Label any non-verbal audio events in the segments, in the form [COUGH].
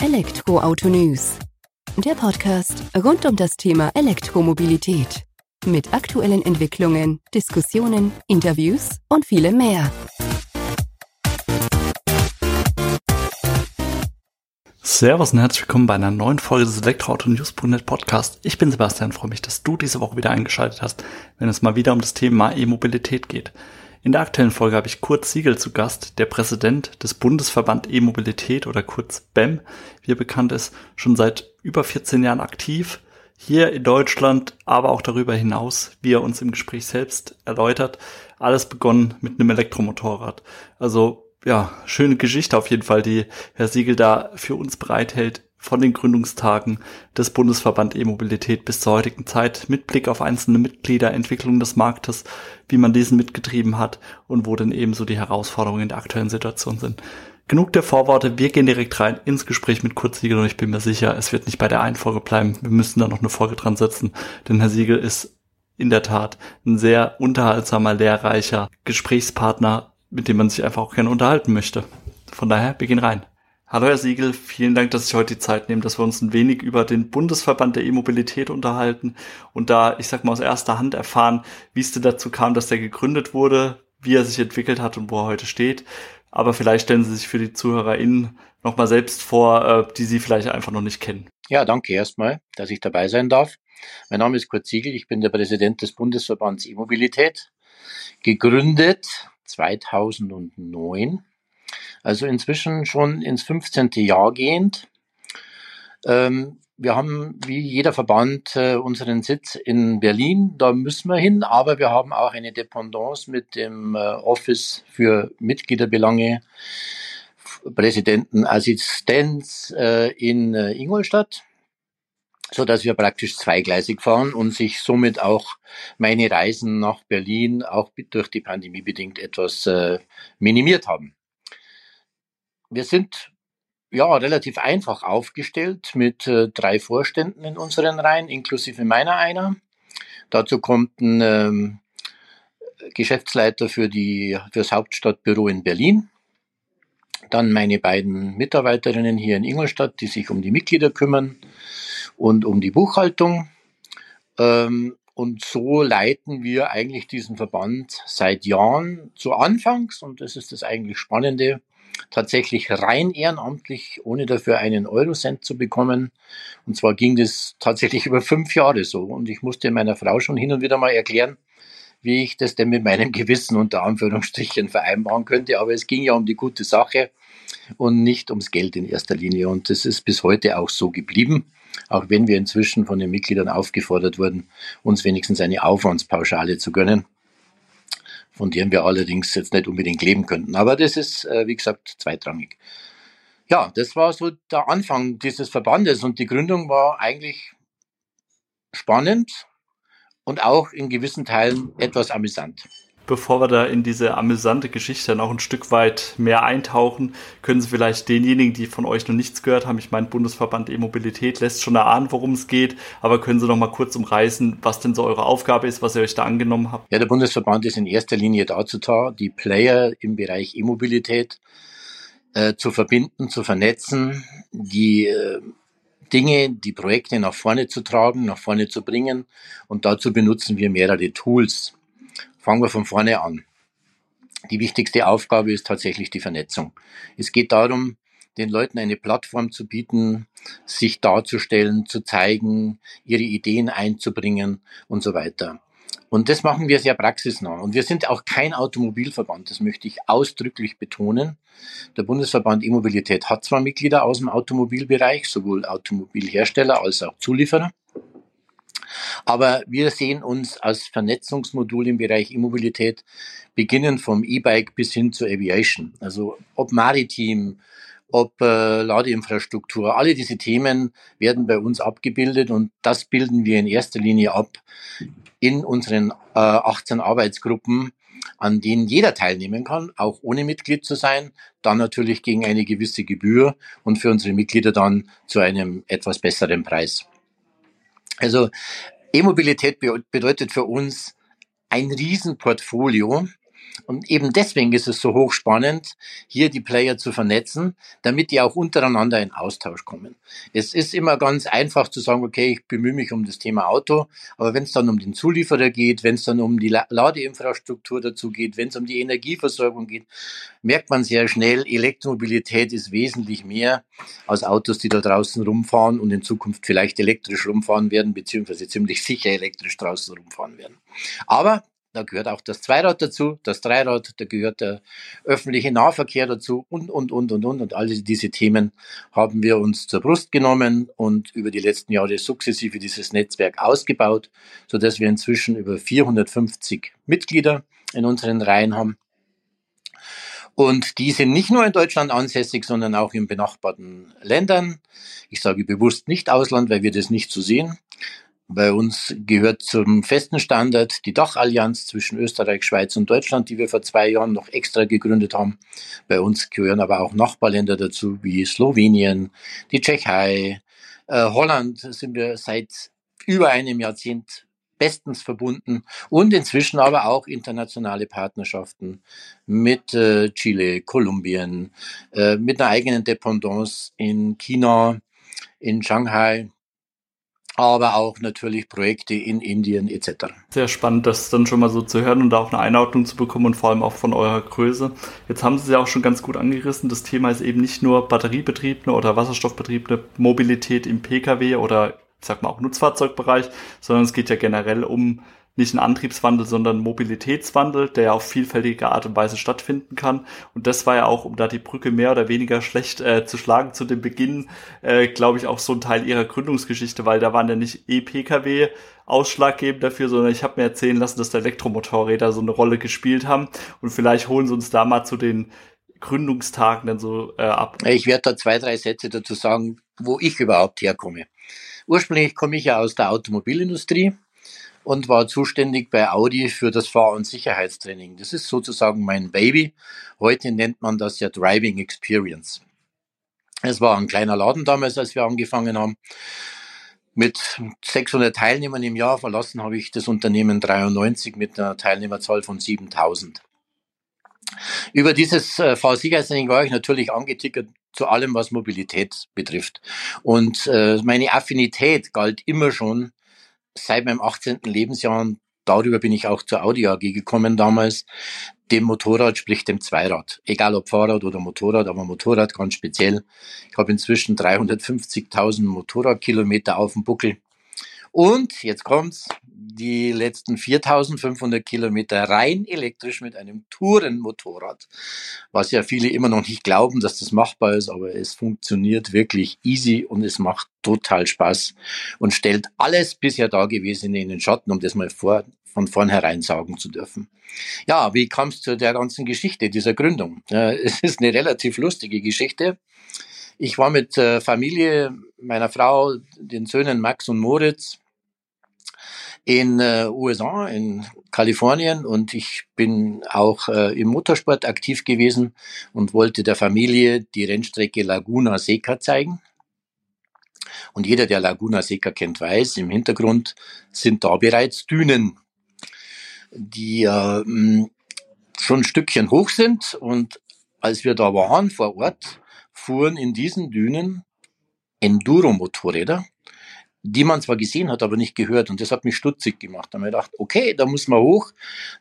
Elektroauto News. Der Podcast rund um das Thema Elektromobilität. Mit aktuellen Entwicklungen, Diskussionen, Interviews und vielem mehr. Servus und herzlich willkommen bei einer neuen Folge des Elektroauto News.net Podcast. Ich bin Sebastian, freue mich, dass du diese Woche wieder eingeschaltet hast, wenn es mal wieder um das Thema E-Mobilität geht. In der aktuellen Folge habe ich Kurt Siegel zu Gast, der Präsident des Bundesverband E-Mobilität oder kurz BEM, wie er bekannt ist, schon seit über 14 Jahren aktiv, hier in Deutschland, aber auch darüber hinaus, wie er uns im Gespräch selbst erläutert. Alles begonnen mit einem Elektromotorrad. Also ja, schöne Geschichte auf jeden Fall, die Herr Siegel da für uns bereithält von den Gründungstagen des Bundesverband E-Mobilität bis zur heutigen Zeit mit Blick auf einzelne Mitglieder, Entwicklung des Marktes, wie man diesen mitgetrieben hat und wo denn ebenso die Herausforderungen in der aktuellen Situation sind. Genug der Vorworte, wir gehen direkt rein ins Gespräch mit Kurt Siegel und ich bin mir sicher, es wird nicht bei der einen Folge bleiben. Wir müssen da noch eine Folge dran setzen, denn Herr Siegel ist in der Tat ein sehr unterhaltsamer, lehrreicher Gesprächspartner, mit dem man sich einfach auch gerne unterhalten möchte. Von daher, wir gehen rein. Hallo Herr Siegel, vielen Dank, dass Sie heute die Zeit nehmen, dass wir uns ein wenig über den Bundesverband der E-Mobilität unterhalten und da, ich sag mal, aus erster Hand erfahren, wie es denn dazu kam, dass der gegründet wurde, wie er sich entwickelt hat und wo er heute steht. Aber vielleicht stellen Sie sich für die ZuhörerInnen nochmal selbst vor, äh, die Sie vielleicht einfach noch nicht kennen. Ja, danke erstmal, dass ich dabei sein darf. Mein Name ist Kurt Siegel, ich bin der Präsident des Bundesverbands E-Mobilität, gegründet 2009 also inzwischen schon ins 15. Jahr gehend. Ähm, wir haben wie jeder Verband äh, unseren Sitz in Berlin, da müssen wir hin, aber wir haben auch eine Dependance mit dem äh, Office für Mitgliederbelange, Präsidentenassistenz äh, in äh, Ingolstadt so dass wir praktisch zweigleisig fahren und sich somit auch meine Reisen nach Berlin auch durch die Pandemie bedingt etwas äh, minimiert haben. Wir sind ja relativ einfach aufgestellt mit äh, drei Vorständen in unseren Reihen, inklusive meiner einer. Dazu kommt ein ähm, Geschäftsleiter für die fürs Hauptstadtbüro in Berlin. Dann meine beiden Mitarbeiterinnen hier in Ingolstadt, die sich um die Mitglieder kümmern und um die Buchhaltung. Ähm, und so leiten wir eigentlich diesen Verband seit Jahren zu Anfangs, und das ist das eigentlich Spannende, tatsächlich rein ehrenamtlich, ohne dafür einen Eurocent zu bekommen. Und zwar ging das tatsächlich [LAUGHS] über fünf Jahre so. Und ich musste meiner Frau schon hin und wieder mal erklären, wie ich das denn mit meinem [LAUGHS] Gewissen unter Anführungsstrichen vereinbaren könnte. Aber es ging ja um die gute Sache und nicht ums Geld in erster Linie. Und das ist bis heute auch so geblieben. Auch wenn wir inzwischen von den Mitgliedern aufgefordert wurden, uns wenigstens eine Aufwandspauschale zu gönnen von denen wir allerdings jetzt nicht unbedingt leben könnten. Aber das ist, äh, wie gesagt, zweitrangig. Ja, das war so der Anfang dieses Verbandes und die Gründung war eigentlich spannend und auch in gewissen Teilen etwas amüsant bevor wir da in diese amüsante Geschichte noch ein Stück weit mehr eintauchen, können Sie vielleicht denjenigen, die von euch noch nichts gehört haben, ich meine, Bundesverband E-Mobilität lässt schon erahnen, worum es geht, aber können Sie noch mal kurz umreißen, was denn so eure Aufgabe ist, was ihr euch da angenommen habt? Ja, der Bundesverband ist in erster Linie dazu da, die Player im Bereich E-Mobilität äh, zu verbinden, zu vernetzen, die äh, Dinge, die Projekte nach vorne zu tragen, nach vorne zu bringen. Und dazu benutzen wir mehrere Tools. Fangen wir von vorne an. Die wichtigste Aufgabe ist tatsächlich die Vernetzung. Es geht darum, den Leuten eine Plattform zu bieten, sich darzustellen, zu zeigen, ihre Ideen einzubringen und so weiter. Und das machen wir sehr praxisnah. Und wir sind auch kein Automobilverband, das möchte ich ausdrücklich betonen. Der Bundesverband E-Mobilität hat zwar Mitglieder aus dem Automobilbereich, sowohl Automobilhersteller als auch Zulieferer. Aber wir sehen uns als Vernetzungsmodul im Bereich E-Mobilität, beginnen vom E-Bike bis hin zur Aviation. Also ob maritim, ob äh, Ladeinfrastruktur, alle diese Themen werden bei uns abgebildet und das bilden wir in erster Linie ab in unseren äh, 18 Arbeitsgruppen, an denen jeder teilnehmen kann, auch ohne Mitglied zu sein, dann natürlich gegen eine gewisse Gebühr und für unsere Mitglieder dann zu einem etwas besseren Preis. Also E-Mobilität bedeutet für uns ein Riesenportfolio Und eben deswegen ist es so hochspannend, hier die Player zu vernetzen, damit die auch untereinander in Austausch kommen. Es ist immer ganz einfach zu sagen, okay, ich bemühe mich um das Thema Auto, aber wenn es dann um den Zulieferer geht, wenn es dann um die Ladeinfrastruktur dazu geht, wenn es um die Energieversorgung geht, merkt man sehr schnell, Elektromobilität ist wesentlich mehr als Autos, die da draußen rumfahren und in Zukunft vielleicht elektrisch rumfahren werden, beziehungsweise ziemlich sicher elektrisch draußen rumfahren werden. Aber da gehört auch das Zweirad dazu, das Dreirad, da gehört der öffentliche Nahverkehr dazu und, und, und, und, und. Und all diese Themen haben wir uns zur Brust genommen und über die letzten Jahre sukzessive dieses Netzwerk ausgebaut, so dass wir inzwischen über 450 Mitglieder in unseren Reihen haben. Und die sind nicht nur in Deutschland ansässig, sondern auch in benachbarten Ländern. Ich sage bewusst nicht Ausland, weil wir das nicht so sehen. Bei uns gehört zum festen Standard die Dachallianz zwischen Österreich, Schweiz und Deutschland, die wir vor zwei Jahren noch extra gegründet haben. Bei uns gehören aber auch Nachbarländer dazu, wie Slowenien, die Tschechei, äh, Holland sind wir seit über einem Jahrzehnt bestens verbunden und inzwischen aber auch internationale Partnerschaften mit äh, Chile, Kolumbien, äh, mit einer eigenen Dependance in China, in Shanghai aber auch natürlich Projekte in Indien etc. Sehr spannend, das dann schon mal so zu hören und da auch eine Einordnung zu bekommen und vor allem auch von eurer Größe. Jetzt haben Sie es ja auch schon ganz gut angerissen. Das Thema ist eben nicht nur batteriebetriebene oder wasserstoffbetriebene Mobilität im Pkw oder ich sag mal auch Nutzfahrzeugbereich, sondern es geht ja generell um nicht ein Antriebswandel, sondern ein Mobilitätswandel, der ja auf vielfältige Art und Weise stattfinden kann. Und das war ja auch, um da die Brücke mehr oder weniger schlecht äh, zu schlagen zu dem Beginn, äh, glaube ich, auch so ein Teil ihrer Gründungsgeschichte, weil da waren ja nicht E-Pkw ausschlaggebend dafür, sondern ich habe mir erzählen lassen, dass da Elektromotorräder so eine Rolle gespielt haben. Und vielleicht holen sie uns da mal zu den Gründungstagen dann so äh, ab. Ich werde da zwei, drei Sätze dazu sagen, wo ich überhaupt herkomme. Ursprünglich komme ich ja aus der Automobilindustrie und war zuständig bei Audi für das Fahr- und Sicherheitstraining. Das ist sozusagen mein Baby. Heute nennt man das ja Driving Experience. Es war ein kleiner Laden damals, als wir angefangen haben. Mit 600 Teilnehmern im Jahr verlassen habe ich das Unternehmen 93 mit einer Teilnehmerzahl von 7000. Über dieses äh, Fahrsicherheitstraining war ich natürlich angetickert zu allem, was Mobilität betrifft. Und äh, meine Affinität galt immer schon seit meinem 18. Lebensjahr, und darüber bin ich auch zur Audi AG gekommen damals, dem Motorrad, sprich dem Zweirad. Egal ob Fahrrad oder Motorrad, aber Motorrad ganz speziell. Ich habe inzwischen 350.000 Motorradkilometer auf dem Buckel. Und jetzt kommt's, die letzten 4500 Kilometer rein elektrisch mit einem Tourenmotorrad, was ja viele immer noch nicht glauben, dass das machbar ist, aber es funktioniert wirklich easy und es macht total Spaß und stellt alles bisher Dagewesene in den Schatten, um das mal vor, von vornherein sagen zu dürfen. Ja, wie kam es zu der ganzen Geschichte, dieser Gründung? [LAUGHS] Es ist eine relativ lustige Geschichte. Ich war mit äh, Familie, meiner Frau, den Söhnen Max und Moritz in äh, USA, in Kalifornien und ich bin auch äh, im Motorsport aktiv gewesen und wollte der Familie die Rennstrecke Laguna Seca zeigen. Und jeder, der Laguna Seca kennt, weiß, im Hintergrund sind da bereits Dünen, die äh, schon ein Stückchen hoch sind. Und als wir da waren vor Ort, fuhren in diesen Dünen Enduro-Motorräder die man zwar gesehen hat, aber nicht gehört. Und das hat mich stutzig gemacht. Da habe ich gedacht, okay, da muss man hoch,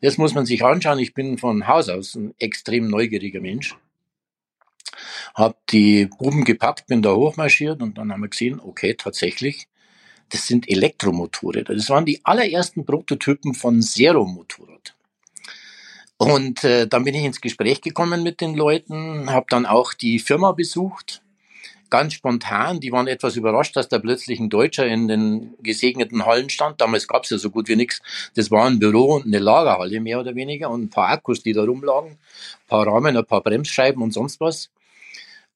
das muss man sich anschauen. Ich bin von Haus aus ein extrem neugieriger Mensch. Hab die Buben gepackt, bin da hochmarschiert und dann haben wir gesehen, okay, tatsächlich, das sind Elektromotorräder. Das waren die allerersten Prototypen von Zero-Motorrad. Und äh, dann bin ich ins Gespräch gekommen mit den Leuten, habe dann auch die Firma besucht ganz spontan. Die waren etwas überrascht, dass da plötzlich ein Deutscher in den gesegneten Hallen stand. Damals gab es ja so gut wie nichts. Das war ein Büro und eine Lagerhalle mehr oder weniger und ein paar Akkus, die da rumlagen, ein paar Rahmen, ein paar Bremsscheiben und sonst was.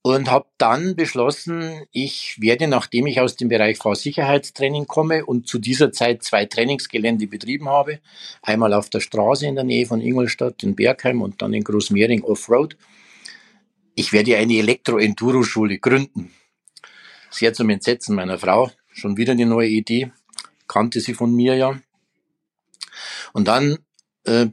Und habe dann beschlossen, ich werde, nachdem ich aus dem Bereich Fahrsicherheitstraining komme und zu dieser Zeit zwei Trainingsgelände betrieben habe, einmal auf der Straße in der Nähe von Ingolstadt in Bergheim und dann in Großmehring Offroad, ich werde eine Elektro-Enduro-Schule gründen. Sehr zum Entsetzen meiner Frau. Schon wieder eine neue Idee. Kannte sie von mir ja. Und dann äh,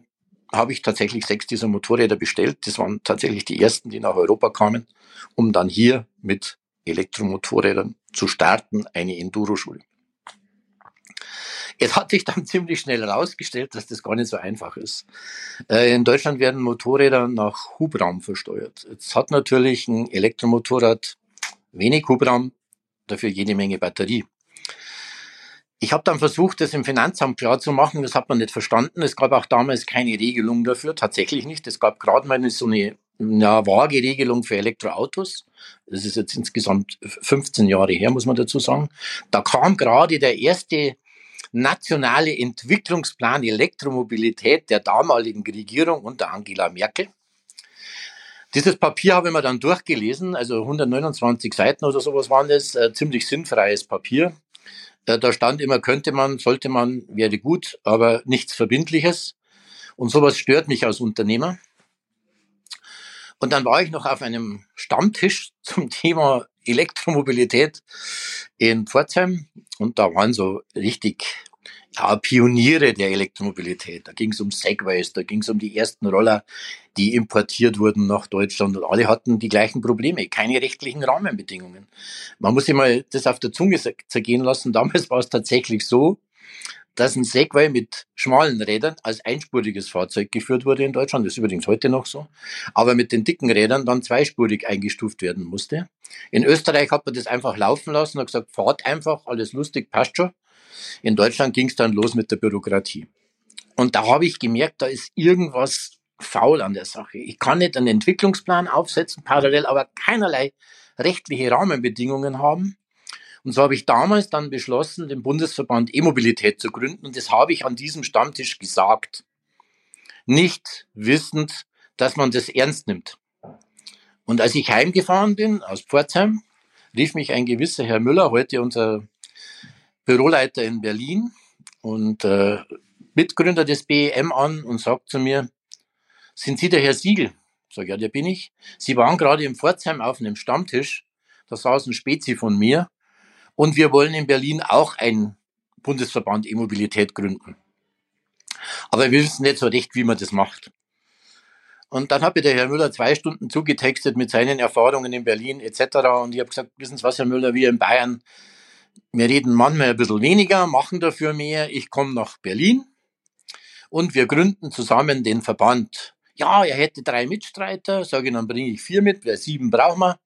habe ich tatsächlich sechs dieser Motorräder bestellt. Das waren tatsächlich die ersten, die nach Europa kamen, um dann hier mit Elektromotorrädern zu starten, eine Enduro-Schule. Es hat sich dann [LAUGHS] ziemlich schnell herausgestellt, dass das gar nicht so einfach ist. Äh, in Deutschland werden Motorräder nach Hubraum versteuert. Jetzt hat natürlich ein Elektromotorrad wenig Hubraum, dafür jede Menge Batterie. Ich habe dann versucht, das im Finanzamt klar zu machen. Das hat man nicht verstanden. Es gab auch damals keine Regelung dafür, tatsächlich nicht. Es gab gerade mal so eine, eine vage Regelung für Elektroautos. Das ist jetzt insgesamt 15 Jahre her, muss man dazu sagen. Da kam gerade der erste nationale Entwicklungsplan Elektromobilität der damaligen Regierung unter Angela Merkel. Dieses Papier habe ich mir dann durchgelesen, also 129 Seiten oder sowas waren das, äh, ziemlich sinnfreies Papier. Äh, da stand immer, könnte man, sollte man, wäre gut, aber nichts Verbindliches. Und sowas stört mich als Unternehmer. Und dann war ich noch auf einem Stammtisch [LAUGHS] zum Thema Elektromobilität in Pforzheim und da waren so richtig Pioniere der Elektromobilität. Da ging es um Segways, da ging es um die ersten Roller, die importiert wurden nach Deutschland und alle hatten die gleichen Probleme, keine rechtlichen Rahmenbedingungen. Man muss sich mal das auf der Zunge zergehen lassen. Damals war es tatsächlich so, dass ein Segway mit schmalen Rädern als einspuriges Fahrzeug geführt wurde in Deutschland. Das ist übrigens heute noch so. Aber mit den dicken Rädern dann zweispurig eingestuft werden musste. In Österreich hat man das einfach laufen lassen und gesagt, fahrt einfach, alles lustig, passt schon. In Deutschland ging es dann los mit der Bürokratie. Und da habe ich gemerkt, da ist irgendwas faul an der Sache. Ich kann nicht einen Entwicklungsplan aufsetzen, parallel aber keinerlei rechtliche Rahmenbedingungen haben. Und so habe ich damals dann beschlossen, den Bundesverband E-Mobilität zu gründen. Und das habe ich an diesem Stammtisch gesagt. Nicht wissend, dass man das ernst nimmt. Und als ich heimgefahren bin aus Pforzheim, rief mich ein gewisser Herr Müller, heute unser Büroleiter in Berlin und äh, Mitgründer des BEM an und sagt zu mir, sind Sie der Herr Siegel? Sag ja, der bin ich. Sie waren gerade in Pforzheim auf einem Stammtisch, da saß ein Spezi von mir und wir wollen in Berlin auch einen Bundesverband E-Mobilität gründen. Aber wir wissen nicht so recht, wie man das macht. Und dann hat mir der Herr Müller zwei Stunden zugetextet mit seinen Erfahrungen in Berlin etc. Und ich habe gesagt, wissen Sie was, Herr Müller, wir in Bayern, wir reden manchmal ein bisschen weniger, machen dafür mehr. Ich komme nach Berlin und wir gründen zusammen den Verband. Ja, er hätte drei Mitstreiter, sage ich, dann bringe ich vier mit, weil sieben brauchen wir.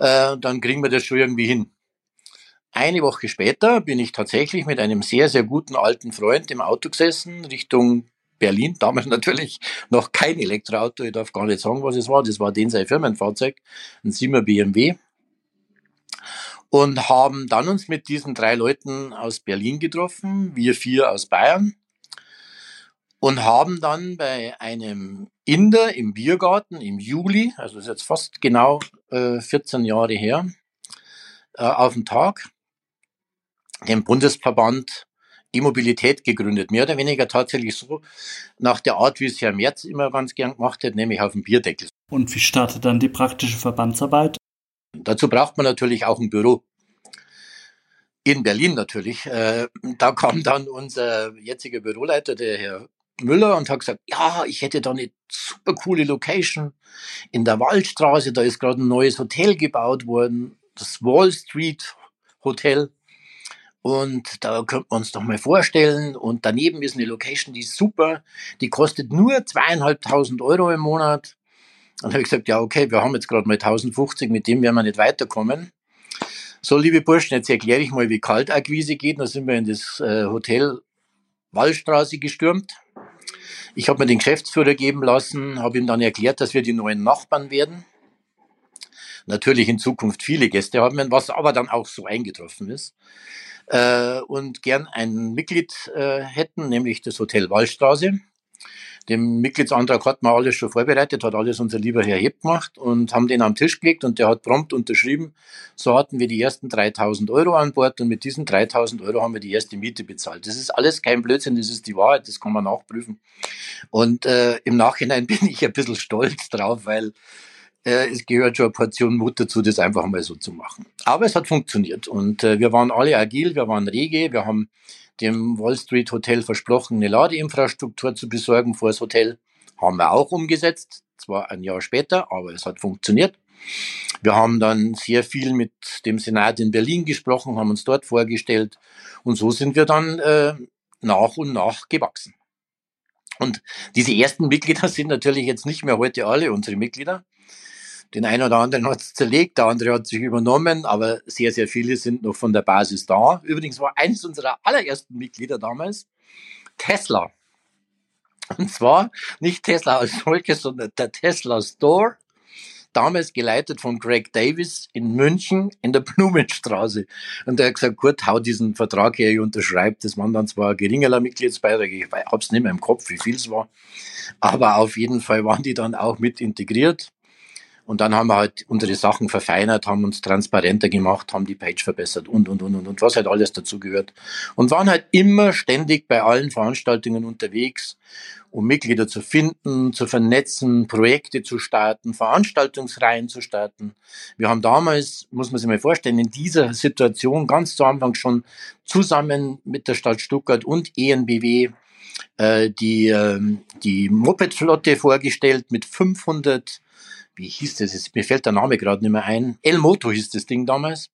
Äh, dann kriegen wir das schon irgendwie hin. Eine Woche später bin ich tatsächlich mit einem sehr, sehr guten alten Freund im Auto gesessen, Richtung Berlin. Damals [LAUGHS] natürlich noch kein Elektroauto. Ich darf gar nicht sagen, was es war. Das war den sein Firmenfahrzeug, ein 7er BMW. Und haben dann uns mit diesen drei Leuten aus Berlin getroffen, wir vier aus Bayern. Und haben dann bei einem Inder im Biergarten im Juli, also das ist jetzt fast genau äh, 14 Jahre her, äh, auf den Tag, den Bundesverband E-Mobilität gegründet. Mehr oder weniger tatsächlich so nach der Art, wie es Herr Merz immer ganz gern gemacht hat, nämlich auf dem Bierdeckel. Und wie startet dann die praktische Verbandsarbeit? Dazu braucht man natürlich auch ein Büro. In Berlin natürlich. Äh, da kam dann unser jetziger Büroleiter, der Herr Müller, und hat gesagt, ja, ich hätte da eine super coole Location in der Waldstraße. Da ist gerade ein neues Hotel gebaut worden, das Wall Street Hotel. Und da könnte man uns doch mal vorstellen. Und daneben ist eine Location, die ist super. Die kostet nur zweieinhalbtausend Euro im Monat. Und habe ich gesagt, ja, okay, wir haben jetzt gerade mal 1050, mit dem werden wir nicht weiterkommen. So, liebe Burschen, jetzt erkläre ich mal, wie Kaltakquise geht. Da sind wir in das äh, Hotel Wallstraße gestürmt. Ich habe mir den Geschäftsführer geben lassen, habe ihm dann erklärt, dass wir die neuen Nachbarn werden. Natürlich in Zukunft viele Gäste haben, was aber dann auch so eingetroffen ist äh, und gern ein Mitglied äh, hätten, nämlich das Hotel Wallstraße. Den Mitgliedsantrag hat man alles schon vorbereitet, hat alles unser lieber Herr Hepp gemacht und haben den am Tisch gelegt und der hat prompt unterschrieben. So hatten wir die ersten 3000 Euro an Bord und mit diesen 3000 Euro haben wir die erste Miete bezahlt. Das ist alles kein Blödsinn, das ist die Wahrheit, das kann man nachprüfen. Und äh, im Nachhinein [LAUGHS] bin ich ein bisschen stolz drauf, weil es gehört schon eine Portion Mut dazu, das einfach mal so zu machen. Aber es hat funktioniert und äh, wir waren alle agil, wir waren rege, wir haben dem Wall Street Hotel versprochen, eine Ladeinfrastruktur zu besorgen vor das Hotel. Haben wir auch umgesetzt, zwar ein Jahr später, aber es hat funktioniert. Wir haben dann sehr viel mit dem Senat in Berlin gesprochen, haben uns dort vorgestellt und so sind wir dann äh, nach und nach gewachsen. Und diese ersten Mitglieder [LAUGHS] sind natürlich jetzt nicht mehr heute alle unsere Mitglieder. Den einen oder anderen hat es zerlegt, der andere hat sich übernommen, aber sehr, sehr viele sind noch von der Basis da. Übrigens war eines unserer allerersten Mitglieder damals Tesla. Und zwar nicht Tesla als solches, sondern der Tesla Store damals geleitet von Greg Davis in München in der Blumenstraße. Und er hat gesagt, gut, hau diesen Vertrag her, ich unterschreibe. Das waren dann zwar geringerer Mitgliedsbeitrag, ich hab's nicht mehr im Kopf, wie viel es war. Aber auf jeden Fall waren die dann auch mit integriert. Und dann haben wir halt unsere Sachen verfeinert, haben uns transparenter gemacht, haben die Page verbessert und, und, und, und, und was halt alles dazugehört. Und waren halt immer ständig bei allen Veranstaltungen unterwegs, um Mitglieder zu finden, zu vernetzen, Projekte zu starten, Veranstaltungsreihen zu starten. Wir haben damals, muss man sich mal vorstellen, in dieser Situation ganz zu Anfang schon zusammen mit der Stadt Stuttgart und ENBW äh, die, äh, die Mopedflotte vorgestellt mit 500 wie hieß das jetzt? Mir fällt der Name gerade nicht mehr ein. El Moto hieß das Ding damals.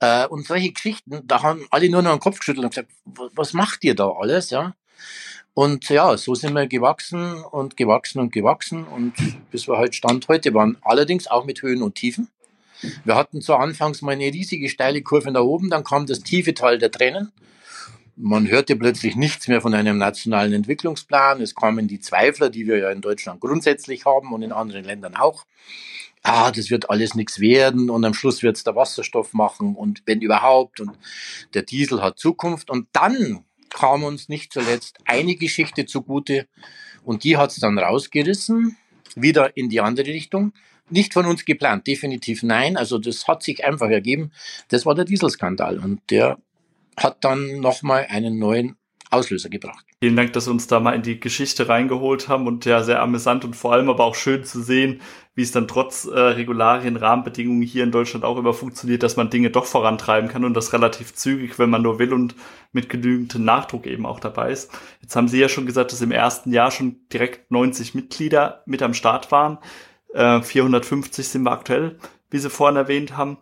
Äh, und solche Geschichten, da haben alle nur noch den Kopf geschüttelt und gesagt, was macht ihr da alles, ja? Und ja, so sind wir gewachsen und gewachsen und gewachsen und bis wir halt Stand heute waren. Allerdings auch mit Höhen und Tiefen. Wir hatten zu Anfangs mal eine riesige steile Kurve nach oben, dann kam das tiefe Tal der Tränen man hörte plötzlich nichts mehr von einem nationalen Entwicklungsplan. Es kamen die Zweifler, die wir ja in Deutschland grundsätzlich haben und in anderen Ländern auch. Ah, das wird alles nichts werden und am Schluss wird es der Wasserstoff machen und wenn überhaupt und der Diesel hat Zukunft. Und dann kam uns nicht zuletzt eine Geschichte zugute und die hat es dann rausgerissen, wieder in die andere Richtung. Nicht von uns geplant, definitiv nein. Also das hat sich einfach ergeben. Das war der Dieselskandal und der hat dann nochmal einen neuen Auslöser gebracht. Vielen Dank, dass Sie uns da mal in die Geschichte reingeholt haben und ja, sehr amüsant und vor allem aber auch schön zu sehen, wie es dann trotz äh, Regularien, Rahmenbedingungen hier in Deutschland auch immer funktioniert, dass man Dinge doch vorantreiben kann und das relativ zügig, wenn man nur will und mit genügendem Nachdruck eben auch dabei ist. Jetzt haben Sie ja schon gesagt, dass im ersten Jahr schon direkt 90 Mitglieder mit am Start waren. Äh, 450 sind wir aktuell, wie Sie vorhin erwähnt haben.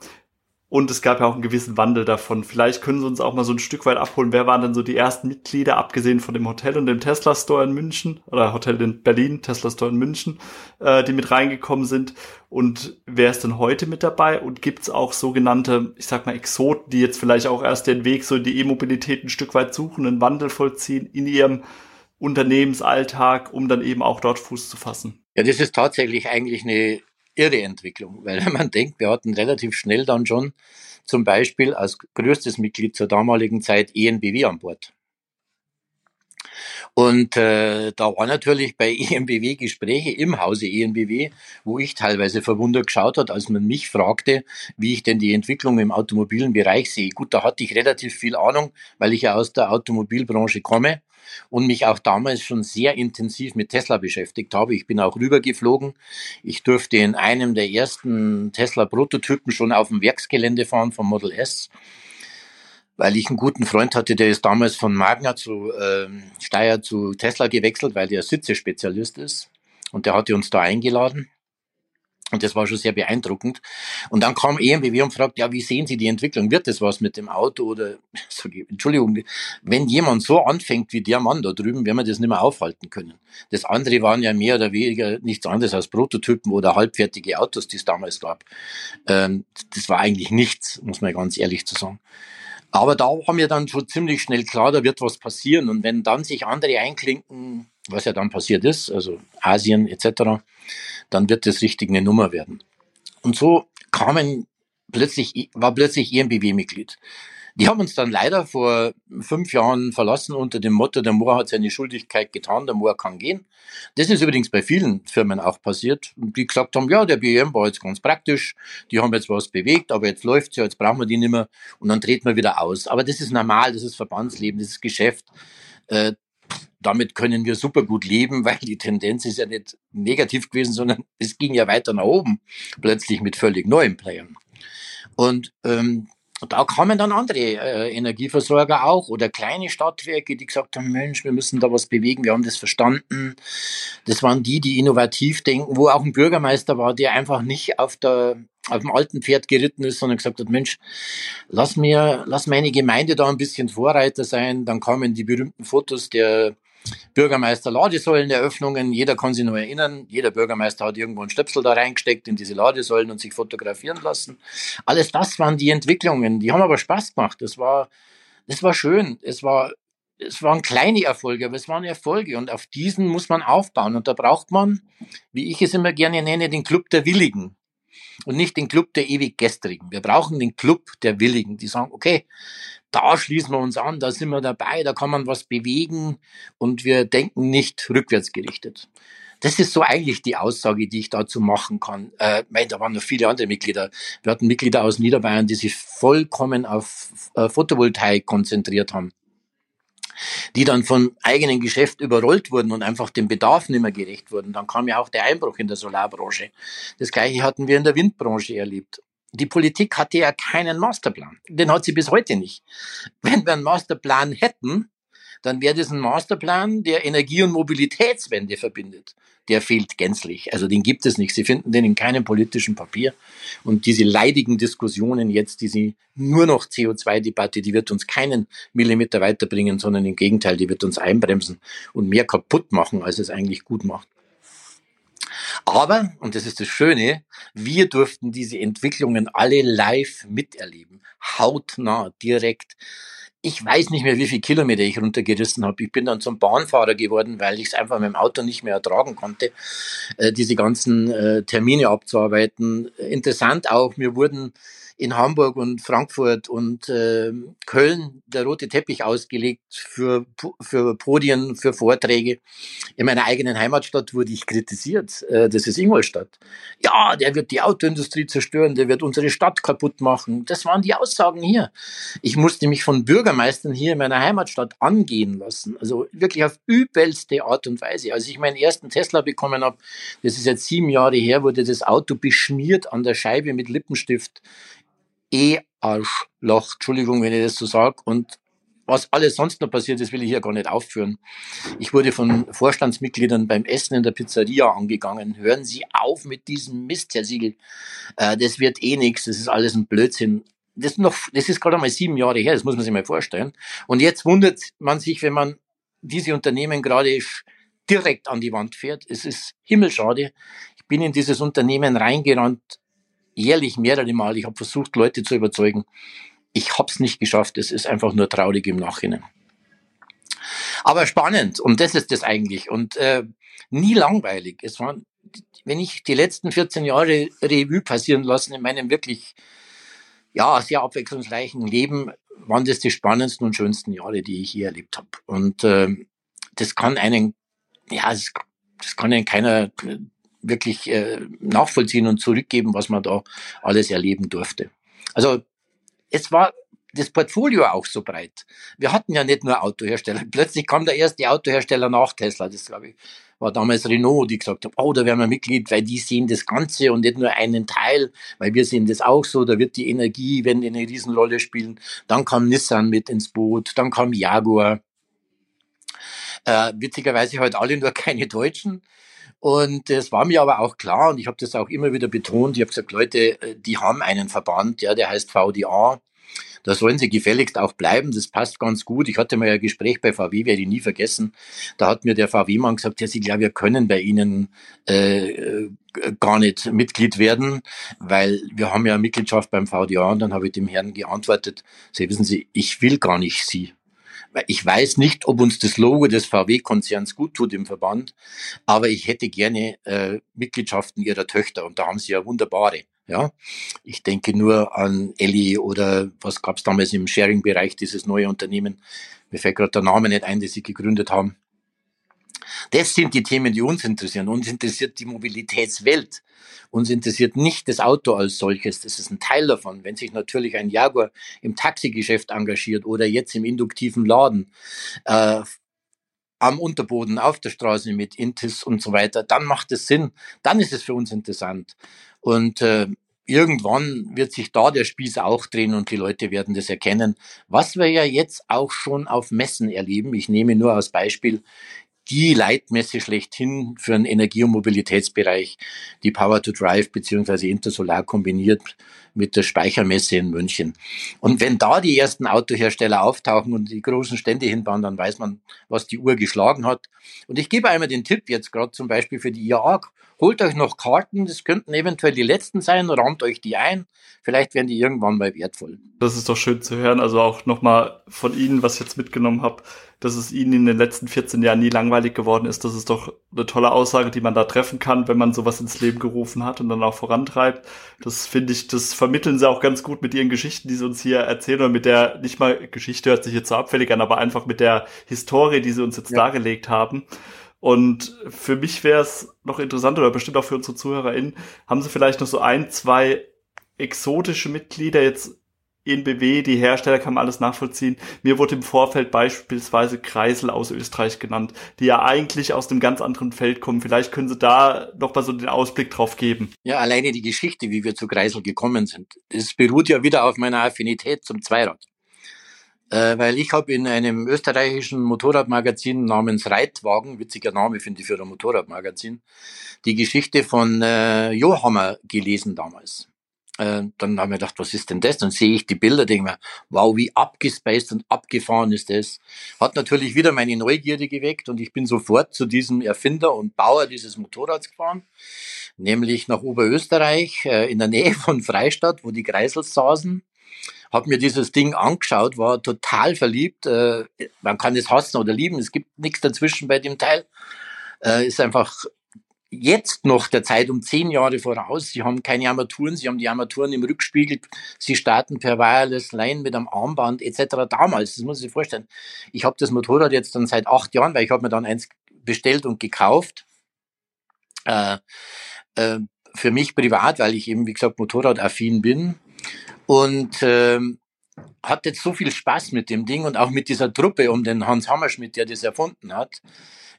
Und es gab ja auch einen gewissen Wandel davon. Vielleicht können Sie uns auch mal so ein Stück weit abholen. Wer waren denn so die ersten Mitglieder, abgesehen von dem Hotel und dem Tesla Store in München oder Hotel in Berlin, Tesla Store in München, äh, die mit reingekommen sind? Und wer ist denn heute mit dabei? Und gibt es auch sogenannte, ich sag mal, Exoten, die jetzt vielleicht auch erst den Weg so in die E-Mobilität ein Stück weit suchen, einen Wandel vollziehen in ihrem Unternehmensalltag, um dann eben auch dort Fuß zu fassen? Ja, das ist tatsächlich eigentlich eine irre Entwicklung, [LAUGHS] weil wenn man denkt, wir hatten relativ schnell dann schon zum Beispiel als größtes Mitglied zur damaligen Zeit ENBW an Bord. Und äh, da war natürlich bei [LAUGHS] ENBW Gespräche im Hause ENBW, wo ich teilweise verwundert geschaut hat, als man mich fragte, wie ich denn die Entwicklung im automobilen Bereich sehe. Gut, da hatte ich relativ viel Ahnung, weil ich ja aus der Automobilbranche komme und mich auch damals schon sehr intensiv mit Tesla beschäftigt habe. Ich bin auch rübergeflogen. Ich durfte in einem der ersten Tesla-Prototypen schon auf dem Werksgelände fahren vom Model S, weil ich einen guten Freund hatte, der ist damals von Magna zu äh, Steyr zu Tesla gewechselt, weil der Sitzespezialist ist. Und der hatte uns da eingeladen. Und das war schon sehr beeindruckend. Und dann kam EMBW und fragt, ja, wie sehen Sie die Entwicklung? Wird das was mit dem Auto oder, [LAUGHS] Entschuldigung, wenn jemand so anfängt wie der Mann da drüben, werden wir das nicht mehr aufhalten können. Das andere waren ja mehr oder weniger nichts anderes als Prototypen oder halbfertige Autos, die es damals gab. Ähm, das war eigentlich nichts, muss man ganz ehrlich zu sagen. Aber da war mir dann schon ziemlich schnell klar, da wird was passieren. Und wenn dann sich andere einklinken, was ja dann passiert ist, also Asien etc., dann wird das richtig eine Nummer werden. Und so kamen plötzlich, war plötzlich EMBW-Mitglied. Die haben uns dann leider vor fünf Jahren verlassen unter dem Motto, der Moor hat seine Schuldigkeit getan, der Moor kann gehen. Das ist übrigens bei vielen Firmen auch passiert, die gesagt haben, ja, der BM war jetzt ganz praktisch, die haben jetzt was bewegt, aber jetzt läuft's ja, jetzt brauchen wir die nicht mehr und dann treten wir wieder aus. Aber das ist normal, das ist Verbandsleben, das ist Geschäft. Damit können wir super gut leben, [LAUGHS] weil die Tendenz ist ja nicht negativ gewesen, sondern es ging ja weiter nach oben, plötzlich mit völlig neuen Playern. Und ähm, da kamen dann andere äh, Energieversorger auch oder kleine Stadtwerke, die gesagt haben, Mensch, wir müssen da was bewegen, wir haben das verstanden. Das waren die, die innovativ denken, wo auch ein Bürgermeister war, der einfach nicht auf der auf dem alten Pferd geritten ist, sondern gesagt hat, Mensch, lass mir, lass meine Gemeinde da ein bisschen Vorreiter sein. Dann kamen die berühmten Fotos der Bürgermeister Ladesäuleneröffnungen. Jeder kann sich noch erinnern. Jeder Bürgermeister hat irgendwo einen Stöpsel da reingesteckt in diese Ladesäulen und sich fotografieren lassen. Alles das waren die Entwicklungen. Die haben aber Spaß gemacht. Das war, das war schön. Es war, es waren kleine Erfolge, aber es waren Erfolge und auf diesen muss man aufbauen. Und da braucht man, wie ich es immer gerne nenne, den Club der Willigen und nicht den Club der ewig Gestrigen. Wir brauchen den Club der Willigen, die sagen, okay, da schließen wir uns an, da sind wir dabei, da kann man was bewegen und wir denken nicht rückwärts gerichtet. Das ist so eigentlich die Aussage, die ich dazu machen kann. Äh, da waren noch viele andere Mitglieder. Wir hatten Mitglieder aus Niederbayern, die sich vollkommen auf äh, Photovoltaik konzentriert haben die dann vom eigenen Geschäft überrollt wurden und einfach dem Bedarf nicht mehr gerecht wurden. Dann kam ja auch der Einbruch in der Solarbranche. Das gleiche hatten wir in der Windbranche erlebt. Die Politik hatte ja keinen Masterplan. Den hat sie bis heute nicht. Wenn wir einen Masterplan hätten, dann wäre das ein Masterplan, der Energie- und Mobilitätswende verbindet. Der fehlt gänzlich. Also den gibt es nicht. Sie finden den in keinem politischen Papier. Und diese leidigen Diskussionen jetzt, diese nur noch CO2-Debatte, die wird uns keinen Millimeter weiterbringen, sondern im Gegenteil, die wird uns einbremsen und mehr kaputt machen, als es eigentlich gut macht. Aber, und das ist das Schöne, wir durften diese Entwicklungen alle live miterleben, hautnah, direkt ich weiß nicht mehr, wie viele Kilometer ich runtergerissen habe. Ich bin dann zum Bahnfahrer geworden, weil ich es einfach mit dem Auto nicht mehr ertragen konnte, äh, diese ganzen äh, Termine abzuarbeiten. Interessant auch, mir wurden in Hamburg und Frankfurt und äh, Köln der rote Teppich ausgelegt für, für Podien, für Vorträge. In meiner eigenen Heimatstadt wurde ich kritisiert. Äh, das ist Ingolstadt. Ja, der wird die Autoindustrie zerstören, der wird unsere Stadt kaputt machen. Das waren die Aussagen hier. Ich musste mich von Bürgermeistern hier in meiner Heimatstadt angehen lassen. Also wirklich auf übelste Art und Weise. Als ich meinen ersten Tesla bekommen habe, das ist jetzt sieben Jahre her, wurde das Auto beschmiert an der Scheibe mit Lippenstift E-Arschloch, Entschuldigung, wenn ich das so sage. Und was alles sonst noch passiert ist, will ich hier gar nicht aufführen. Ich wurde von Vorstandsmitgliedern beim Essen in der Pizzeria angegangen. Hören Sie auf mit diesem Mist, Herr Siegel. Äh, das wird eh nichts, das ist alles ein Blödsinn. Das, noch, das ist gerade mal sieben Jahre her, das muss man sich mal vorstellen. Und jetzt wundert man sich, wenn man diese Unternehmen gerade direkt an die Wand fährt. Es ist himmelschade. Ich bin in dieses Unternehmen reingerannt, jährlich mehrere Mal. Ich habe versucht, Leute zu überzeugen. Ich habe es nicht geschafft. Es ist einfach nur traurig im Nachhinein. Aber spannend und das ist das eigentlich und äh, nie langweilig. Es waren, wenn ich die letzten 14 Jahre Revue passieren lassen in meinem wirklich ja sehr abwechslungsreichen Leben, waren das die spannendsten und schönsten Jahre, die ich je erlebt habe. Und äh, das kann einen ja, das, das kann einen keiner wirklich äh, nachvollziehen und zurückgeben, was man da alles erleben durfte. Also es war das Portfolio auch so breit. Wir hatten ja nicht nur Autohersteller. [LAUGHS] Plötzlich kam der erste Autohersteller nach Tesla. Das glaube ich war damals Renault, die gesagt haben, oh, da werden wir Mitglied, weil die sehen das Ganze und nicht nur einen Teil, weil wir sehen das auch so. Da wird die Energie, wenn die eine Riesenrolle spielen. Dann kam Nissan mit ins Boot, dann kam Jaguar. Äh, witzigerweise halt alle nur [LAUGHS] keine Deutschen. Und das war mir aber auch klar und ich habe das auch immer wieder betont. Ich habe gesagt, Leute, äh, die haben einen Verband, ja, der heißt VDA. Da sollen sie gefälligst auch bleiben. Das passt ganz gut. Ich hatte mal ein Gespräch bei VW, werde ich nie vergessen. Da hat mir der VW-Mann gesagt, ja, Sie wir können bei Ihnen äh, äh, gar nicht Mitglied werden, weil wir haben ja Mitgliedschaft beim VDA. Und dann habe ich dem Herrn geantwortet, Sie wissen Sie, ich will gar nicht Sie. Ich weiß nicht, ob uns das Logo des VW-Konzerns gut tut im Verband, aber ich hätte gerne äh, Mitgliedschaften ihrer Töchter und da haben sie ja wunderbare. Ja, ich denke nur an Elli oder was gab es damals im Sharing-Bereich, dieses neue Unternehmen. Mir fällt gerade der Name nicht ein, das sie gegründet haben. Das sind die Themen, die uns interessieren. Uns interessiert die Mobilitätswelt. Uns interessiert nicht das Auto als solches. Das ist ein Teil davon. Wenn sich natürlich ein Jaguar im Taxigeschäft engagiert oder jetzt im induktiven Laden, äh, am Unterboden, auf der Straße mit Intis und so weiter, dann macht es Sinn. Dann ist es für uns interessant. Und äh, irgendwann wird sich da der Spieß auch drehen und die Leute werden das erkennen. Was wir ja jetzt auch schon auf Messen erleben, ich nehme nur als Beispiel die Leitmesse schlechthin für den Energie- und Mobilitätsbereich, die Power to Drive beziehungsweise Intersolar kombiniert mit der Speichermesse in München. Und wenn da die ersten Autohersteller auftauchen und die großen Stände hinbauen, dann weiß man, was die Uhr geschlagen hat. Und ich gebe einmal den Tipp jetzt gerade zum Beispiel für die IAA, holt euch noch Karten, das könnten eventuell die letzten sein, rahmt euch die ein, vielleicht werden die irgendwann mal wertvoll. Das ist doch schön zu hören, also auch nochmal von Ihnen, was ich jetzt mitgenommen habe, dass es Ihnen in den letzten 14 Jahren nie langweilig geworden ist, das ist doch eine tolle Aussage, die man da treffen kann, wenn man sowas ins Leben gerufen hat und dann auch vorantreibt. Das finde ich, das vermitteln Sie auch ganz gut mit Ihren Geschichten, die Sie uns hier erzählen und mit der, nicht mal Geschichte hört sich jetzt so abfällig an, aber einfach mit der Historie, die Sie uns jetzt ja. dargelegt haben. Und für mich wäre es noch interessant oder bestimmt auch für unsere ZuhörerInnen, haben Sie vielleicht noch so ein, zwei exotische Mitglieder jetzt in BW, die Hersteller kann man alles nachvollziehen. Mir wurde im Vorfeld beispielsweise Kreisel aus Österreich genannt, die ja eigentlich aus einem ganz anderen Feld kommen. Vielleicht können Sie da noch mal so den Ausblick drauf geben. Ja, alleine die Geschichte, wie wir zu Kreisel gekommen sind, das beruht ja wieder auf meiner Affinität zum Zweirad. Äh, weil ich habe in einem österreichischen Motorradmagazin namens Reitwagen, witziger Name finde ich für ein Motorradmagazin, die Geschichte von äh, Johammer gelesen damals. Äh, dann haben wir gedacht, was ist denn das? Dann sehe ich die Bilder, denke mir, wow, wie abgespaced und abgefahren ist das. Hat natürlich wieder meine Neugierde geweckt und ich bin sofort zu diesem Erfinder und Bauer dieses Motorrads gefahren, nämlich nach Oberösterreich, äh, in der Nähe von Freistadt, wo die Kreisels saßen habe mir dieses Ding angeschaut, war total verliebt. Äh, man kann es hassen oder lieben, es gibt nichts dazwischen bei dem Teil. Äh, ist einfach jetzt noch der Zeit um zehn Jahre voraus. Sie haben keine Armaturen, sie haben die Armaturen im Rückspiegel, sie starten per Wireless Line mit einem Armband etc. Damals, das muss ich sich vorstellen. Ich habe das Motorrad jetzt dann seit acht Jahren, weil ich habe mir dann eins bestellt und gekauft. Äh, äh, für mich privat, weil ich eben, wie gesagt, Motorradaffin bin. Und ähm, hat jetzt so viel Spaß mit dem Ding und auch mit dieser Truppe um den Hans Hammerschmidt, der das erfunden hat.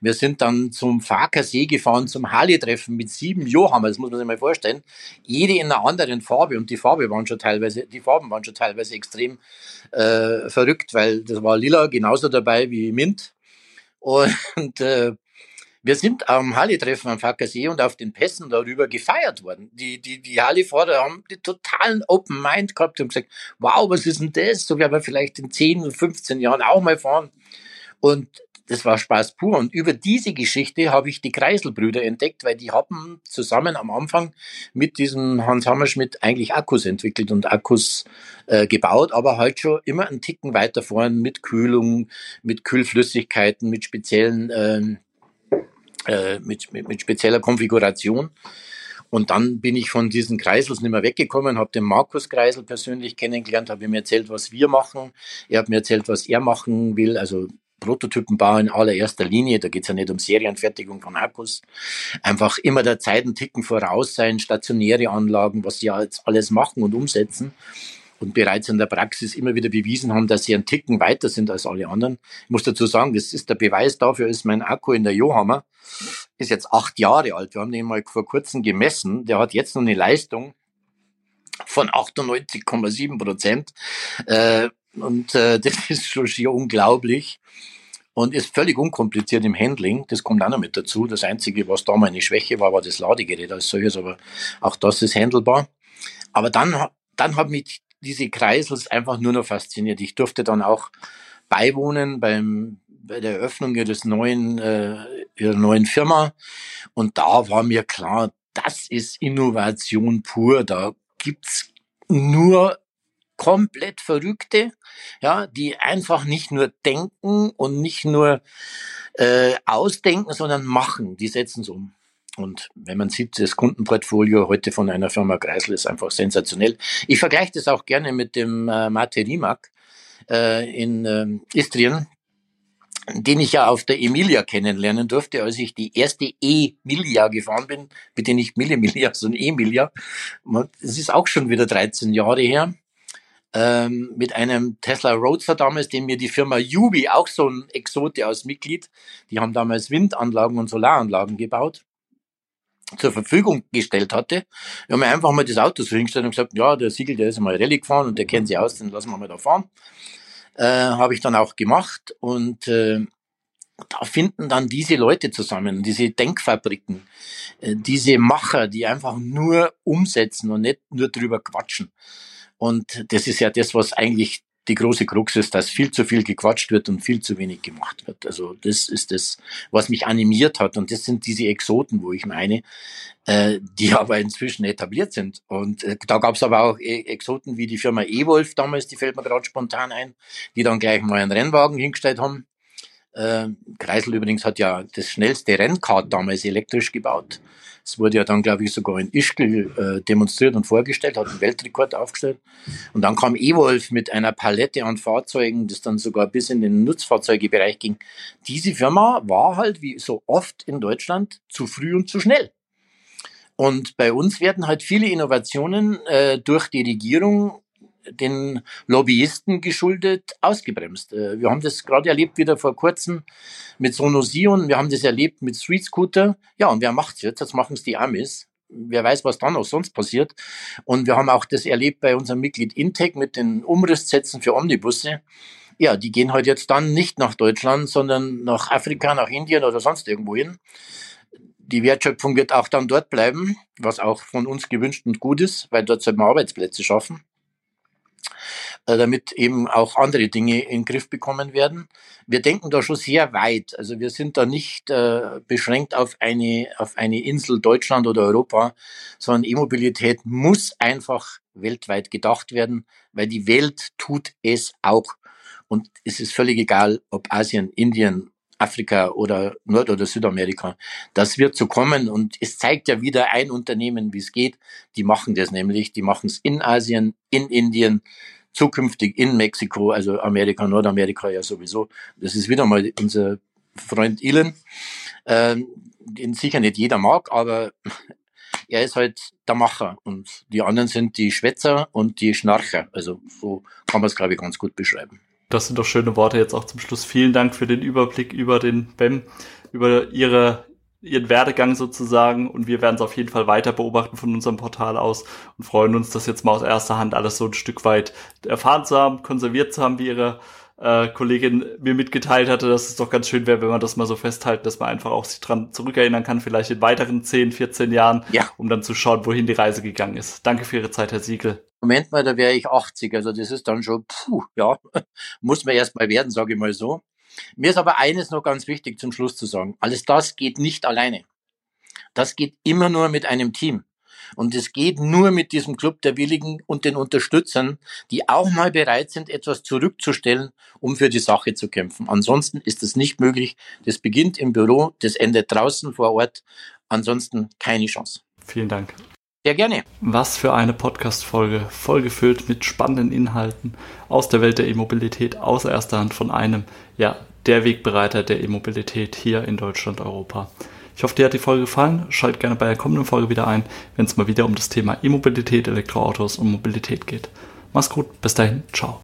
Wir sind dann zum Farker See gefahren, zum Harley-Treffen mit sieben Johammer, das muss man sich mal vorstellen. Jede in einer anderen Farbe und die Farbe waren schon teilweise, die Farben waren schon teilweise extrem äh, verrückt, weil das war lila genauso dabei wie Mint. [LAUGHS] Und äh, wir sind am Halle-Treffen am Fackersee und auf den Pässen darüber gefeiert worden. Die, die, die Halle-Fahrer haben die totalen Open Mind gehabt und gesagt, wow, was ist denn das? So werden wir vielleicht in 10, 15 Jahren auch mal fahren. Und das war Spaß pur. Und über diese Geschichte habe ich die Kreiselbrüder entdeckt, weil die haben zusammen am Anfang mit diesem Hans Hammerschmidt eigentlich Akkus entwickelt und Akkus äh, gebaut, aber halt schon immer einen Ticken weiter vorn mit Kühlung, mit Kühlflüssigkeiten, mit speziellen äh, äh, mit, mit, mit spezieller Konfiguration. Und dann bin ich von diesen Kreisels nicht mehr weggekommen, habe den Markus Kreisel persönlich kennengelernt, habe ihm erzählt, was wir machen. Er hat mir erzählt, was er machen will, also Prototypenbau in allererster Linie. Da geht es ja nicht um Serienfertigung von Akkus. Einfach immer der Zeit einen Ticken voraus sein, stationäre Anlagen, was sie jetzt alles machen und umsetzen und bereits in der Praxis immer wieder bewiesen haben, dass sie einen Ticken weiter sind als alle anderen. Ich muss dazu sagen, das ist der Beweis dafür, ist mein Akku in der Johammer, ist jetzt acht Jahre alt. Wir haben den mal vor kurzem gemessen. Der hat jetzt noch eine Leistung von 98,7 Prozent. Äh, und äh, [LAUGHS] das ist schon schier unglaublich und ist völlig unkompliziert im Handling. Das kommt auch noch mit dazu. Das Einzige, was da meine Schwäche war, war das Ladegerät als solches, aber auch das ist handelbar. Aber dann, dann hat mich diese Kreisels einfach nur noch fasziniert. Ich durfte dann auch beiwohnen beim, bei der Eröffnung ihres neuen, äh, ihrer neuen Firma. Und da war mir klar, das ist Innovation pur. Da gibt's nur komplett Verrückte, ja, die einfach nicht nur denken und nicht nur äh, ausdenken, sondern machen. Die setzen es um. Und wenn man sieht, das Kundenportfolio heute von einer Firma Kreisel ist einfach sensationell. Ich vergleiche das auch gerne mit dem äh, Mate Rimac äh, in äh, Istrien, den ich ja auf der Emilia kennenlernen durfte, als ich die erste E-Milia gefahren bin. Bitte nicht Millimilia, [LAUGHS] sondern E-Milia. Das ist auch schon wieder 13 Jahre her. Ähm, mit einem Tesla Roadster damals, den mir die Firma Yubi, auch so ein Exote aus Mitglied, die haben damals Windanlagen und Solaranlagen gebaut zur Verfügung gestellt hatte. Wir haben einfach mal das Auto so hingestellt und gesagt, ja, der Siegel, der ist einmal Rallye gefahren und der kennt sich aus, den lassen wir mal da fahren. Äh, Habe ich dann auch gemacht und äh, da finden dann diese Leute zusammen, diese Denkfabriken, äh, diese Macher, die einfach nur umsetzen und nicht nur drüber quatschen. Und das ist ja das, was eigentlich die große Krux ist, dass viel zu viel gequatscht wird und viel zu wenig gemacht wird. Also das ist das, was mich animiert hat. Und das sind diese Exoten, wo ich meine, äh, die [LAUGHS] aber inzwischen etabliert sind. Und äh, da gab es aber auch e Exoten wie die Firma E-Wolf damals, die fällt mir gerade spontan ein, die dann gleich mal einen Rennwagen hingestellt haben. Äh, Kreisel übrigens hat ja das schnellste Rennkart damals elektrisch gebaut. Es wurde ja dann, glaube ich, sogar in Ischgl äh, demonstriert und vorgestellt, hat einen Weltrekord aufgestellt. Und dann kam Ewolf mit einer Palette an Fahrzeugen, das dann sogar bis in den Nutzfahrzeugebereich ging. Diese Firma war halt, wie so oft in Deutschland, zu früh und zu schnell. Und bei uns werden halt viele Innovationen äh, durch die Regierung den Lobbyisten geschuldet ausgebremst. Äh, wir haben das gerade erlebt wieder vor kurzem mit Sonosion, wir haben das erlebt mit Street Scooter. Ja, und wer macht's jetzt? Jetzt machen es die Amis. Wer weiß, was dann noch sonst passiert. Und wir haben auch das erlebt bei unserem Mitglied Intec mit den Umrisssätzen für Omnibusse. Ja, die gehen halt jetzt dann nicht nach Deutschland, sondern nach Afrika, nach Indien oder sonst irgendwo hin. Die Wertschöpfung wird auch dann dort bleiben, was auch von uns gewünscht und gut ist, weil dort sollten wir Arbeitsplätze schaffen. Äh, damit eben auch andere Dinge in den Griff bekommen werden. Wir denken da schon sehr weit. Also wir sind da nicht äh, beschränkt auf eine, auf eine Insel Deutschland oder Europa, sondern E-Mobilität muss einfach weltweit gedacht werden, weil die Welt tut es auch. Und es ist völlig egal, ob Asien, Indien, Afrika oder Nord- oder Südamerika. Das wird so kommen und es zeigt ja wieder ein Unternehmen, wie es geht. Die machen das nämlich, die machen es in Asien, in Indien, zukünftig in Mexiko, also Amerika, Nordamerika ja sowieso. Das ist wieder mal unser Freund Elon, äh, den sicher nicht jeder mag, aber [LAUGHS] er ist halt der Macher und die anderen sind die Schwätzer und die Schnarcher. Also so kann man es, glaube ich, ganz gut beschreiben. Das sind doch schöne Worte jetzt auch zum Schluss. Vielen Dank für den Überblick über den BEM, über Ihre ihren Werdegang sozusagen und wir werden es auf jeden Fall weiter beobachten von unserem Portal aus und freuen uns, das jetzt mal aus erster Hand alles so ein Stück weit erfahren zu haben, konserviert zu haben, wie ihre äh, Kollegin mir mitgeteilt hatte, dass es doch ganz schön wäre, wenn man das mal so festhalten, dass man einfach auch sich dran zurückerinnern kann, vielleicht in weiteren 10, 14 Jahren, ja. um dann zu schauen, wohin die Reise gegangen ist. Danke für Ihre Zeit, Herr Siegel. Moment mal, da wäre ich 80, also das ist dann schon, puh, ja, [LAUGHS] muss man erst mal werden, sage ich mal so. Mir ist aber eines noch ganz wichtig zum Schluss zu sagen. Alles das geht nicht alleine. Das geht immer nur mit einem Team. Und es geht nur mit diesem Club der Willigen und den Unterstützern, die auch mal bereit sind, etwas zurückzustellen, um für die Sache zu kämpfen. Ansonsten ist es nicht möglich. Das beginnt im Büro, das endet draußen vor Ort. Ansonsten keine Chance. Vielen Dank. Sehr gerne. Was für eine Podcast-Folge, vollgefüllt mit spannenden Inhalten aus der Welt der E-Mobilität, aus erster Hand von einem, ja, der Wegbereiter der E-Mobilität hier in Deutschland, Europa. Ich hoffe, dir hat die Folge gefallen. Schalt gerne bei der kommenden Folge wieder ein, wenn es mal wieder um das Thema E-Mobilität, Elektroautos und Mobilität geht. Mach's gut, bis dahin, ciao.